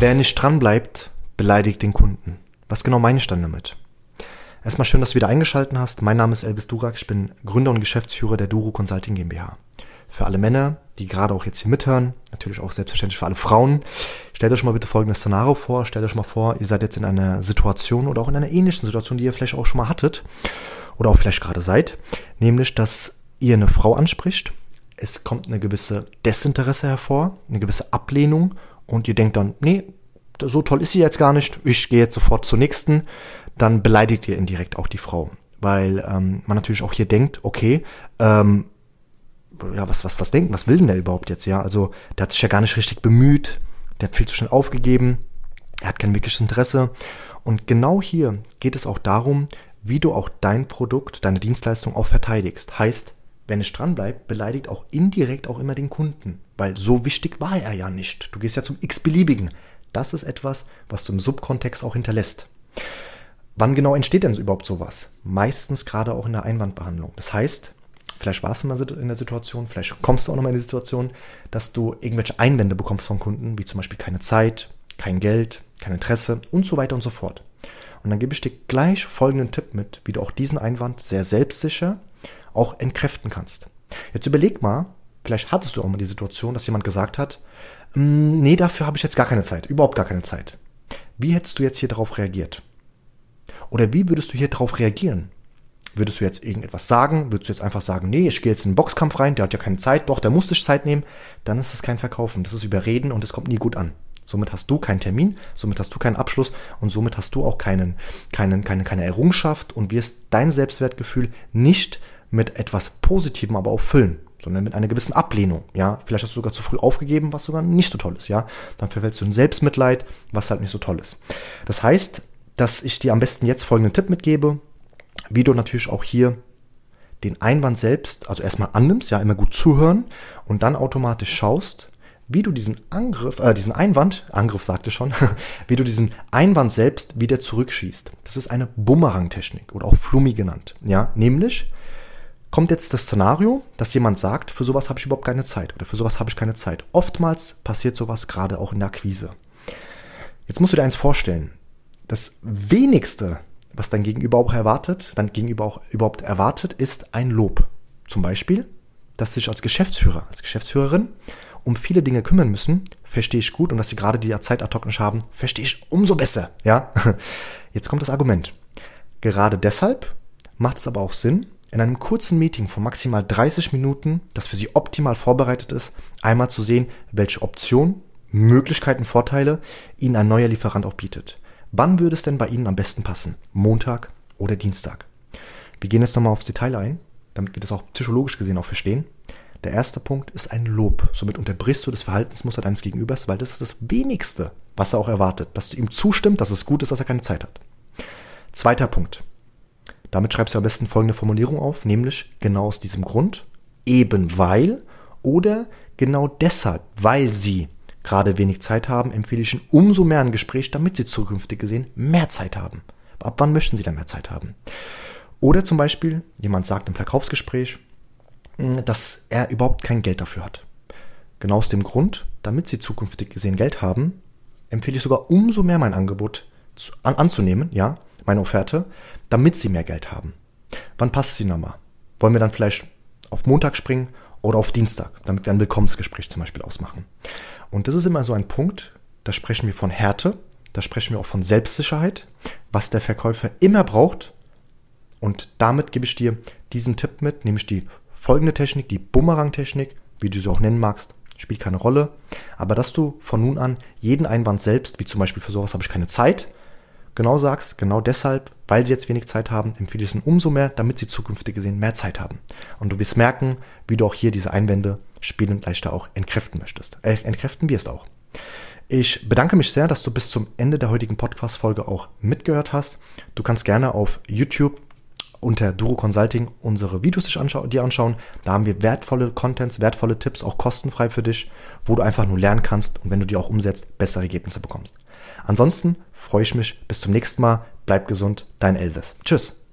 Wer nicht dran bleibt, beleidigt den Kunden. Was genau meine ich dann damit? Erstmal schön, dass du wieder eingeschaltet hast. Mein Name ist Elvis Durak. Ich bin Gründer und Geschäftsführer der Duro Consulting GmbH. Für alle Männer, die gerade auch jetzt hier mithören, natürlich auch selbstverständlich für alle Frauen, stellt euch mal bitte folgendes Szenario vor. Stellt euch mal vor, ihr seid jetzt in einer Situation oder auch in einer ähnlichen Situation, die ihr vielleicht auch schon mal hattet oder auch vielleicht gerade seid, nämlich, dass ihr eine Frau anspricht, es kommt eine gewisse Desinteresse hervor, eine gewisse Ablehnung und ihr denkt dann, nee, so toll ist sie jetzt gar nicht, ich gehe jetzt sofort zur nächsten, dann beleidigt ihr indirekt auch die Frau. Weil ähm, man natürlich auch hier denkt, okay, ähm, ja, was, was, was denken, was will denn der überhaupt jetzt, ja? Also, der hat sich ja gar nicht richtig bemüht, der hat viel zu schnell aufgegeben, er hat kein wirkliches Interesse. Und genau hier geht es auch darum, wie du auch dein Produkt, deine Dienstleistung auch verteidigst. Heißt, wenn es dran bleibt, beleidigt auch indirekt auch immer den Kunden. Weil so wichtig war er ja nicht. Du gehst ja zum x-beliebigen. Das ist etwas, was du im Subkontext auch hinterlässt. Wann genau entsteht denn überhaupt sowas? Meistens gerade auch in der Einwandbehandlung. Das heißt, vielleicht warst du mal in der Situation, vielleicht kommst du auch noch mal in die Situation, dass du irgendwelche Einwände bekommst von Kunden, wie zum Beispiel keine Zeit, kein Geld, kein Interesse und so weiter und so fort. Und dann gebe ich dir gleich folgenden Tipp mit, wie du auch diesen Einwand sehr selbstsicher auch entkräften kannst. Jetzt überleg mal, vielleicht hattest du auch mal die Situation, dass jemand gesagt hat, mm, nee, dafür habe ich jetzt gar keine Zeit, überhaupt gar keine Zeit. Wie hättest du jetzt hier darauf reagiert? Oder wie würdest du hier darauf reagieren? Würdest du jetzt irgendetwas sagen? Würdest du jetzt einfach sagen, nee, ich gehe jetzt in den Boxkampf rein, der hat ja keine Zeit, doch, der muss sich Zeit nehmen, dann ist das kein Verkaufen, das ist Überreden und es kommt nie gut an. Somit hast du keinen Termin, somit hast du keinen Abschluss und somit hast du auch keinen, keinen, keine, keine Errungenschaft und wirst dein Selbstwertgefühl nicht mit etwas Positivem aber auch füllen, sondern mit einer gewissen Ablehnung, ja. Vielleicht hast du sogar zu früh aufgegeben, was sogar nicht so toll ist, ja. Dann verfällst du in Selbstmitleid, was halt nicht so toll ist. Das heißt, dass ich dir am besten jetzt folgenden Tipp mitgebe, wie du natürlich auch hier den Einwand selbst, also erstmal annimmst, ja, immer gut zuhören und dann automatisch schaust, wie du diesen Angriff, äh, diesen Einwand, Angriff sagte schon, wie du diesen Einwand selbst wieder zurückschießt. Das ist eine Bumerang-Technik oder auch Flummi genannt. Ja, nämlich kommt jetzt das Szenario, dass jemand sagt, für sowas habe ich überhaupt keine Zeit oder für sowas habe ich keine Zeit. Oftmals passiert sowas gerade auch in der Akquise. Jetzt musst du dir eins vorstellen. Das wenigste, was dein Gegenüber auch erwartet, dein Gegenüber auch überhaupt erwartet, ist ein Lob. Zum Beispiel, dass sich als Geschäftsführer, als Geschäftsführerin um viele Dinge kümmern müssen, verstehe ich gut und dass sie gerade die Zeit ad hoc nicht haben, verstehe ich umso besser, ja? Jetzt kommt das Argument. Gerade deshalb macht es aber auch Sinn, in einem kurzen Meeting von maximal 30 Minuten, das für Sie optimal vorbereitet ist, einmal zu sehen, welche Optionen, Möglichkeiten, Vorteile Ihnen ein neuer Lieferant auch bietet. Wann würde es denn bei Ihnen am besten passen? Montag oder Dienstag? Wir gehen jetzt nochmal aufs Detail ein, damit wir das auch psychologisch gesehen auch verstehen. Der erste Punkt ist ein Lob. Somit unterbrichst du das Verhaltensmuster deines Gegenübers, weil das ist das wenigste, was er auch erwartet, dass du ihm zustimmt, dass es gut ist, dass er keine Zeit hat. Zweiter Punkt. Damit schreibst du am besten folgende Formulierung auf, nämlich genau aus diesem Grund, eben weil oder genau deshalb, weil sie gerade wenig Zeit haben, empfehle ich ihnen umso mehr ein Gespräch, damit sie zukünftig gesehen mehr Zeit haben. Ab wann möchten sie dann mehr Zeit haben? Oder zum Beispiel, jemand sagt im Verkaufsgespräch, dass er überhaupt kein Geld dafür hat. Genau aus dem Grund, damit sie zukünftig gesehen Geld haben, empfehle ich sogar umso mehr mein Angebot zu, an, anzunehmen, ja, meine Offerte, damit sie mehr Geld haben. Wann passt sie nochmal? Wollen wir dann vielleicht auf Montag springen oder auf Dienstag, damit wir ein Willkommensgespräch zum Beispiel ausmachen? Und das ist immer so ein Punkt, da sprechen wir von Härte, da sprechen wir auch von Selbstsicherheit, was der Verkäufer immer braucht. Und damit gebe ich dir diesen Tipp mit, nämlich die folgende Technik, die Bumerang-Technik, wie du sie auch nennen magst, spielt keine Rolle. Aber dass du von nun an jeden Einwand selbst, wie zum Beispiel für sowas habe ich keine Zeit, genau sagst, genau deshalb, weil sie jetzt wenig Zeit haben, empfehle ich es umso mehr, damit sie zukünftig gesehen mehr Zeit haben. Und du wirst merken, wie du auch hier diese Einwände spielend leichter auch entkräften möchtest. Äh, entkräften wirst auch. Ich bedanke mich sehr, dass du bis zum Ende der heutigen Podcast-Folge auch mitgehört hast. Du kannst gerne auf YouTube unter Duro Consulting unsere Videos dich anschau dir anschauen. Da haben wir wertvolle Contents, wertvolle Tipps, auch kostenfrei für dich, wo du einfach nur lernen kannst und wenn du die auch umsetzt, bessere Ergebnisse bekommst. Ansonsten freue ich mich bis zum nächsten Mal. Bleib gesund, dein Elvis. Tschüss.